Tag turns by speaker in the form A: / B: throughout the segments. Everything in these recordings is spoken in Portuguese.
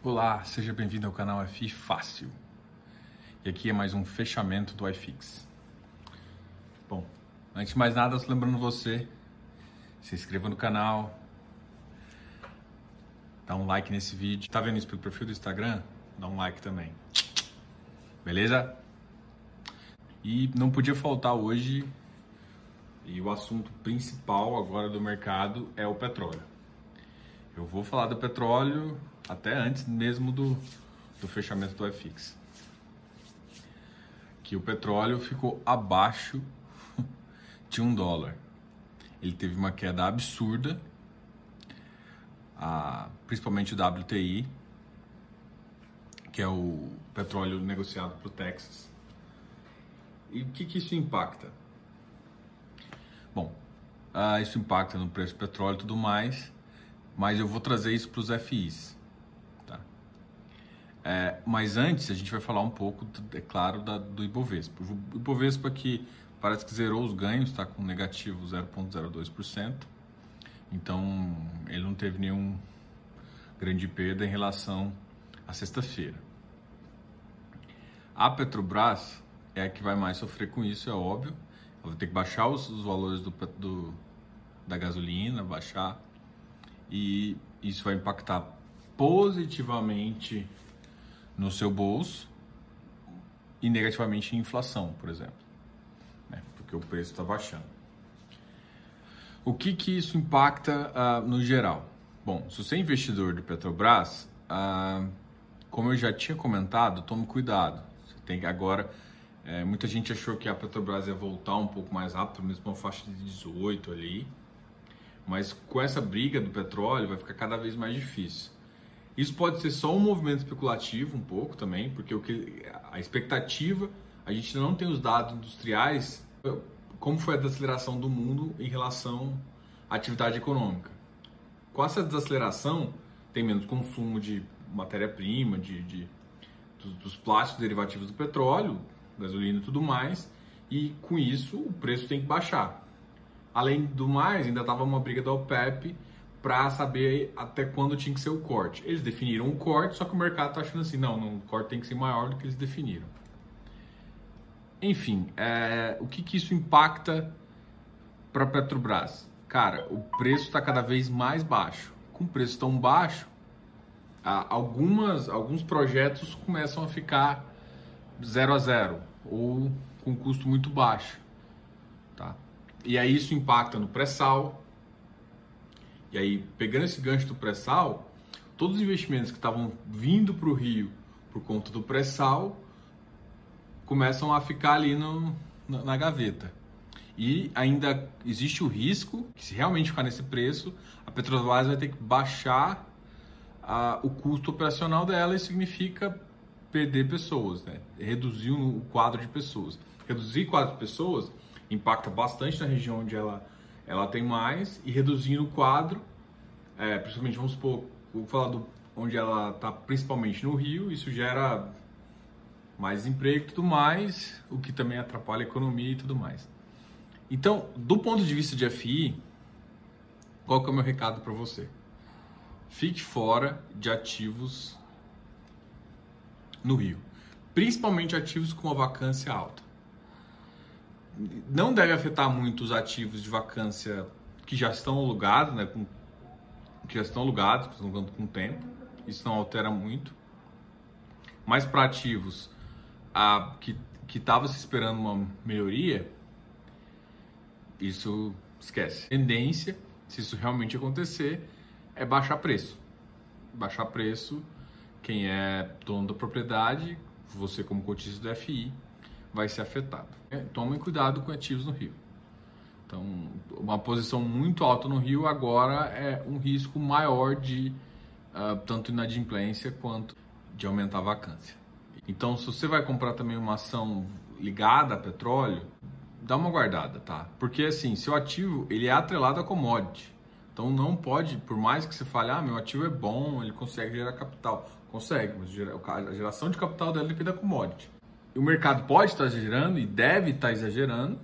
A: Olá, seja bem-vindo ao canal FI Fácil. E aqui é mais um fechamento do iFix. Bom, antes de mais nada, lembrando você, se inscreva no canal, dá um like nesse vídeo. Tá vendo isso pelo perfil do Instagram? Dá um like também. Beleza? E não podia faltar hoje, e o assunto principal agora do mercado é o petróleo. Eu vou falar do petróleo até antes mesmo do, do fechamento do FX. Que o petróleo ficou abaixo de um dólar. Ele teve uma queda absurda, a, principalmente o WTI, que é o petróleo negociado para o Texas. E o que, que isso impacta? Bom, uh, isso impacta no preço do petróleo e tudo mais, mas eu vou trazer isso para os FIs. É, mas antes a gente vai falar um pouco, é claro, da, do Ibovespa. O Ibovespa que parece que zerou os ganhos, está com negativo 0,02%. Então ele não teve nenhum grande perda em relação à sexta-feira. A Petrobras é a que vai mais sofrer com isso, é óbvio. Ela vai ter que baixar os, os valores do, do, da gasolina, baixar e isso vai impactar positivamente no seu bolso e negativamente inflação, por exemplo, né? porque o preço está baixando. O que, que isso impacta uh, no geral? Bom, se você é investidor do Petrobras, uh, como eu já tinha comentado, tome cuidado. Você tem agora. É, muita gente achou que a Petrobras ia voltar um pouco mais rápido, mesmo uma faixa de 18 ali. Mas com essa briga do petróleo vai ficar cada vez mais difícil. Isso pode ser só um movimento especulativo um pouco também, porque o que a expectativa, a gente não tem os dados industriais, como foi a desaceleração do mundo em relação à atividade econômica. Com essa desaceleração, tem menos consumo de matéria-prima, de, de dos, dos plásticos derivativos do petróleo, gasolina e tudo mais, e com isso o preço tem que baixar. Além do mais, ainda estava uma briga da OPEP para saber até quando tinha que ser o corte. Eles definiram o corte, só que o mercado está achando assim, não, o corte tem que ser maior do que eles definiram. Enfim, é, o que, que isso impacta para a Petrobras? Cara, o preço está cada vez mais baixo. Com preço tão baixo, algumas, alguns projetos começam a ficar zero a zero ou com custo muito baixo. Tá? E aí isso impacta no pré-sal. E aí, pegando esse gancho do pré-sal, todos os investimentos que estavam vindo para o Rio por conta do pré-sal começam a ficar ali no, na, na gaveta. E ainda existe o risco que, se realmente ficar nesse preço, a Petrobras vai ter que baixar a, o custo operacional dela e significa perder pessoas, né? reduzir o quadro de pessoas. Reduzir o quadro de pessoas impacta bastante na região onde ela, ela tem mais e reduzindo o quadro, é, principalmente vamos supor, vou falar do, onde ela está principalmente no Rio, isso gera mais emprego e tudo mais, o que também atrapalha a economia e tudo mais. Então, do ponto de vista de FI, qual que é o meu recado para você? Fique fora de ativos no Rio, principalmente ativos com uma vacância alta não deve afetar muito os ativos de vacância que já estão alugados, né, com, que já estão alugados, estão com o tempo. Isso não altera muito. Mas para ativos a, que estava se esperando uma melhoria, isso esquece. Tendência, se isso realmente acontecer, é baixar preço. Baixar preço, quem é dono da propriedade, você como cotista do FI, vai ser afetado. É, tomem cuidado com ativos no Rio. Então, uma posição muito alta no Rio agora é um risco maior de uh, tanto inadimplência quanto de aumentar a vacância. Então, se você vai comprar também uma ação ligada a petróleo, dá uma guardada, tá? Porque assim, seu ativo ele é atrelado a commodity. Então não pode, por mais que você fale, ah, meu ativo é bom, ele consegue gerar capital. Consegue, mas a geração de capital dela depende da commodity o mercado pode estar exagerando e deve estar exagerando,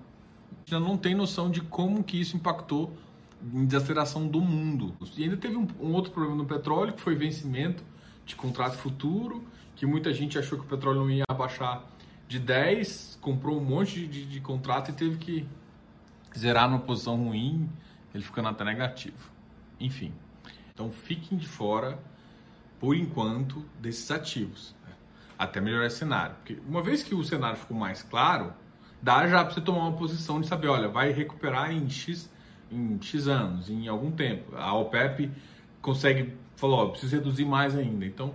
A: gente não tem noção de como que isso impactou em desaceleração do mundo. E ainda teve um, um outro problema no petróleo, que foi vencimento de contrato futuro, que muita gente achou que o petróleo não ia abaixar de 10, comprou um monte de, de, de contrato e teve que zerar numa posição ruim, ele ficando até negativo. Enfim, então fiquem de fora, por enquanto, desses ativos? Até melhorar esse cenário. Porque uma vez que o cenário ficou mais claro, dá já para você tomar uma posição de saber, olha, vai recuperar em X, em X anos, em algum tempo. A OPEP consegue, falou, ó, precisa reduzir mais ainda. Então,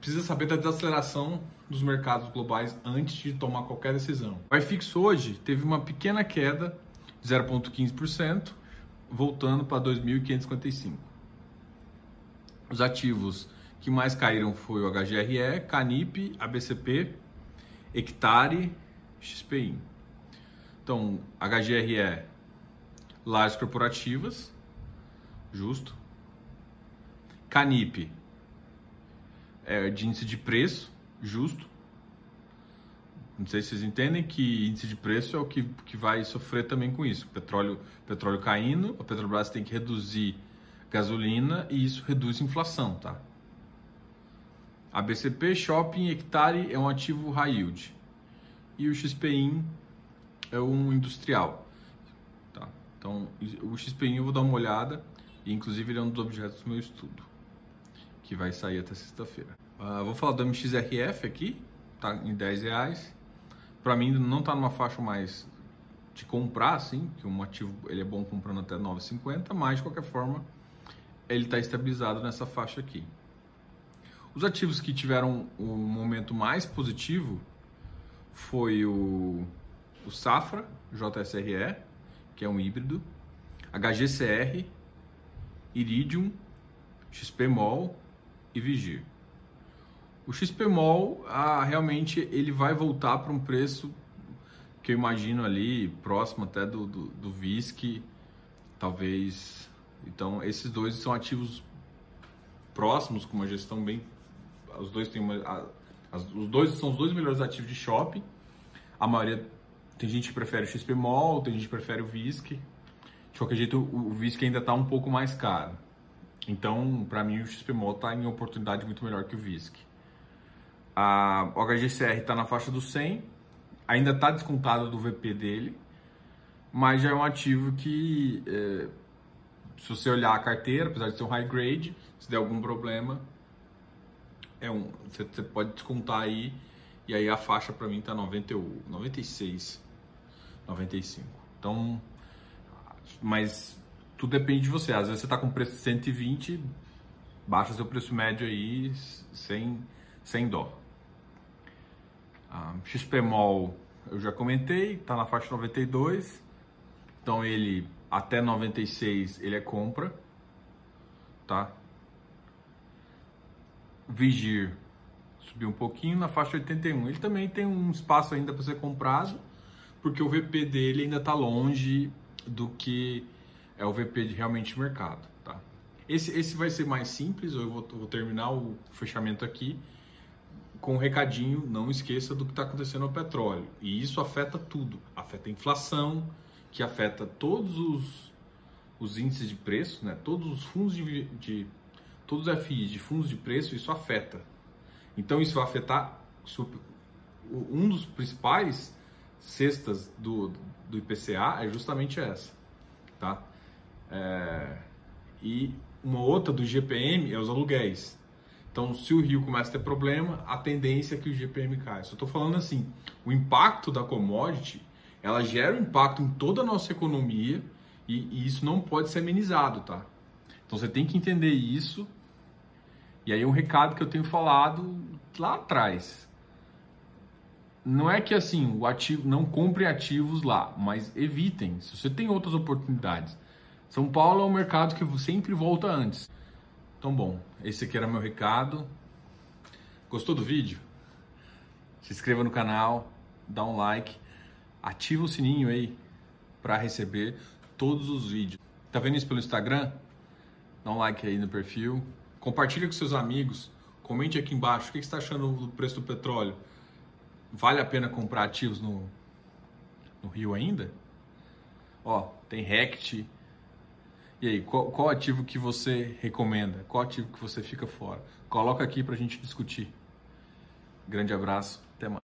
A: precisa saber da desaceleração dos mercados globais antes de tomar qualquer decisão. O IFIX hoje teve uma pequena queda de 0,15%, voltando para 2.555. Os ativos que mais caíram foi o HGRE, Canip, ABCP, Hectare, XPI. Então, HGRE, lajes corporativas, justo. Canip, é, de índice de preço, justo. Não sei se vocês entendem que índice de preço é o que, que vai sofrer também com isso. Petróleo, petróleo caindo, a Petrobras tem que reduzir gasolina e isso reduz inflação, tá? A BCP Shopping Hectare é um ativo high yield e o XPIN é um industrial, tá? Então, o XPIN eu vou dar uma olhada e inclusive ele é um dos objetos do meu estudo que vai sair até sexta-feira. Uh, vou falar do MXRF aqui, tá em 10 reais. Para mim não está numa faixa mais de comprar, assim, que um ativo ele é bom comprando até 9,50, mas de qualquer forma ele está estabilizado nessa faixa aqui. Os ativos que tiveram o um momento mais positivo foi o, o Safra, JSRE, que é um híbrido, HGCR, Iridium, XPMOL e Vigir. O XPMOL, ah, realmente, ele vai voltar para um preço que eu imagino ali, próximo até do, do, do VISC, talvez então, esses dois são ativos próximos, com uma gestão bem. Os dois têm uma. A, as, os dois são os dois melhores ativos de shopping. A maioria. Tem gente que prefere o XP Mall, tem gente que prefere o VISC. De qualquer jeito, o, o VISC ainda está um pouco mais caro. Então, para mim, o XP Mall está em oportunidade muito melhor que o VISC. A, o HGCR está na faixa do 100, ainda está descontado do VP dele, mas já é um ativo que. É, se você olhar a carteira, apesar de ser um high grade, se der algum problema, é um, você, pode descontar aí e aí a faixa para mim tá 90, 96, 95. Então, mas tudo depende de você. Às vezes você tá com preço de 120, baixa seu preço médio aí sem, sem dó. Ah, XPMOL eu já comentei, tá na faixa 92. Então ele até 96 ele é compra, tá? Vigir subiu um pouquinho na faixa 81. Ele também tem um espaço ainda para ser comprado, porque o VP dele ainda está longe do que é o VP de realmente mercado, tá? Esse, esse vai ser mais simples, eu vou, vou terminar o fechamento aqui com um recadinho, não esqueça do que está acontecendo no petróleo. E isso afeta tudo, afeta a inflação, que afeta todos os, os índices de preço, né? todos os fundos de, de todos os FIs de fundos de preço, isso afeta. Então isso vai afetar um dos principais cestas do, do IPCA é justamente essa, tá? É, e uma outra do GPM é os aluguéis. Então, se o Rio começa a ter problema, a tendência é que o GPM caia. Só estou falando assim, o impacto da commodity ela gera um impacto em toda a nossa economia e, e isso não pode ser amenizado, tá? Então você tem que entender isso. E aí um recado que eu tenho falado lá atrás. Não é que assim, o ativo não compre ativos lá, mas evitem. Se você tem outras oportunidades. São Paulo é um mercado que sempre volta antes. Então, bom, esse aqui era meu recado. Gostou do vídeo? Se inscreva no canal, dá um like ativa o sininho aí para receber todos os vídeos. Tá vendo isso pelo Instagram? Dá um like aí no perfil, compartilha com seus amigos, comente aqui embaixo o que você está achando do preço do petróleo. Vale a pena comprar ativos no, no Rio ainda? Ó, tem Rect, E aí, qual, qual ativo que você recomenda? Qual ativo que você fica fora? Coloca aqui para a gente discutir. Grande abraço, até mais.